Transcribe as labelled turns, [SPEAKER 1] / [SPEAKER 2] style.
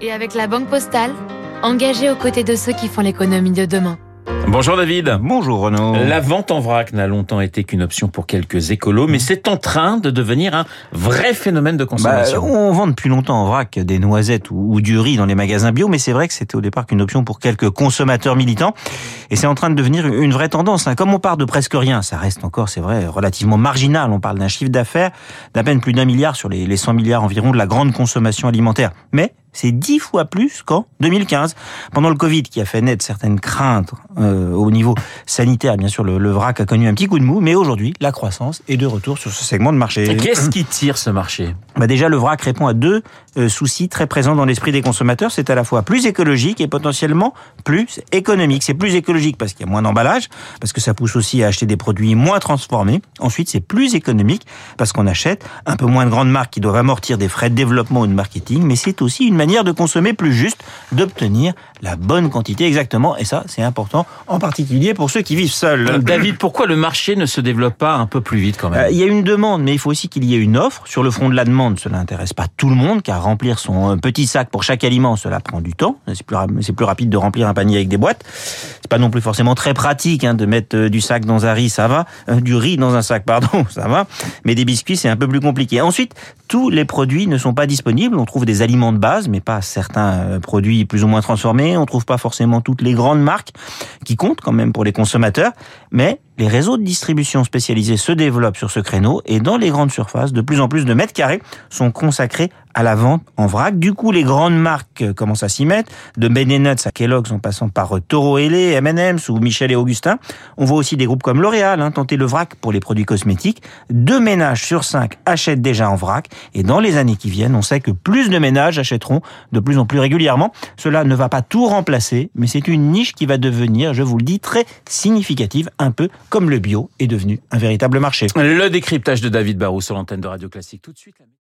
[SPEAKER 1] Et avec la Banque Postale, engagée aux côtés de ceux qui font l'économie de demain.
[SPEAKER 2] Bonjour David.
[SPEAKER 3] Bonjour Renaud.
[SPEAKER 2] La vente en vrac n'a longtemps été qu'une option pour quelques écolos, mais c'est en train de devenir un vrai phénomène de
[SPEAKER 3] Bah,
[SPEAKER 2] consommation.
[SPEAKER 3] on vend depuis longtemps en vrac des noisettes ou, ou du riz dans les magasins bio, mais c'est vrai que c'était au départ qu'une option pour quelques consommateurs militants. Et c'est en train de devenir une vraie tendance. hein. Comme on part de presque rien, ça reste encore, c'est vrai, relativement marginal. On parle d'un chiffre d'affaires d'à peine plus d'un milliard sur les, les 100 milliards environ de la grande consommation alimentaire. Mais c'est dix fois plus qu'en 2015. Pendant le Covid, qui a fait naître certaines craintes euh, au niveau sanitaire, bien sûr, le, le vrac a connu un petit coup de mou, mais aujourd'hui, la croissance est de retour sur ce segment de marché.
[SPEAKER 2] Et Qu'est-ce qui tire ce marché?
[SPEAKER 3] Bah déjà, le vrac répond à deux euh, soucis très présents dans l'esprit des consommateurs. C'est à la fois plus écologique et potentiellement plus économique. C'est plus écologique parce qu'il y a moins d'emballage, parce que ça pousse aussi à acheter des produits moins transformés. Ensuite, c'est plus économique parce qu'on achète un peu moins de grandes marques qui doivent amortir des frais de développement ou de marketing, mais c'est aussi une manière de consommer plus juste, d'obtenir la bonne quantité exactement. Et ça, c'est important, en particulier pour ceux qui vivent seuls.
[SPEAKER 2] David, pourquoi le marché ne se développe pas un peu plus vite quand
[SPEAKER 3] Euh,
[SPEAKER 2] même
[SPEAKER 3] Il y a une demande, mais il faut aussi qu'il y ait une offre. Sur le front de la demande, cela n'intéresse pas tout le monde, car remplir son euh, petit sac pour chaque aliment, cela prend du temps. C'est plus, ra- c'est plus rapide de remplir un panier avec des boîtes. C'est pas non plus forcément très pratique hein, de mettre euh, du sac dans un riz, ça va. Euh, du riz dans un sac, pardon, ça va. Mais des biscuits, c'est un peu plus compliqué. Ensuite, tous les produits ne sont pas disponibles. On trouve des aliments de base, mais pas certains euh, produits plus ou moins transformés. On trouve pas forcément toutes les grandes marques qui comptent quand même pour les consommateurs. Mais les réseaux de distribution spécialisés se développent sur ce créneau et dans les grandes surfaces, de plus en plus de mètres carrés sont consacrés à la vente en vrac. Du coup, les grandes marques commencent à s'y mettre, de Ben à Kellogg's en passant par euh, Toro Lay, M&M's ou Michel et Augustin. On voit aussi des groupes comme L'Oréal hein, tenter le vrac pour les produits cosmétiques. Deux ménages sur cinq achètent déjà en vrac et dans les années qui viennent, on sait que plus de ménages achèteront de plus en plus régulièrement. Cela ne va pas tout remplacer, mais c'est une niche qui va devenir, je vous le dis, très significative, un peu comme le bio est devenu un véritable marché.
[SPEAKER 2] Le décryptage de David Barrou sur l'antenne de Radio Classique tout de suite.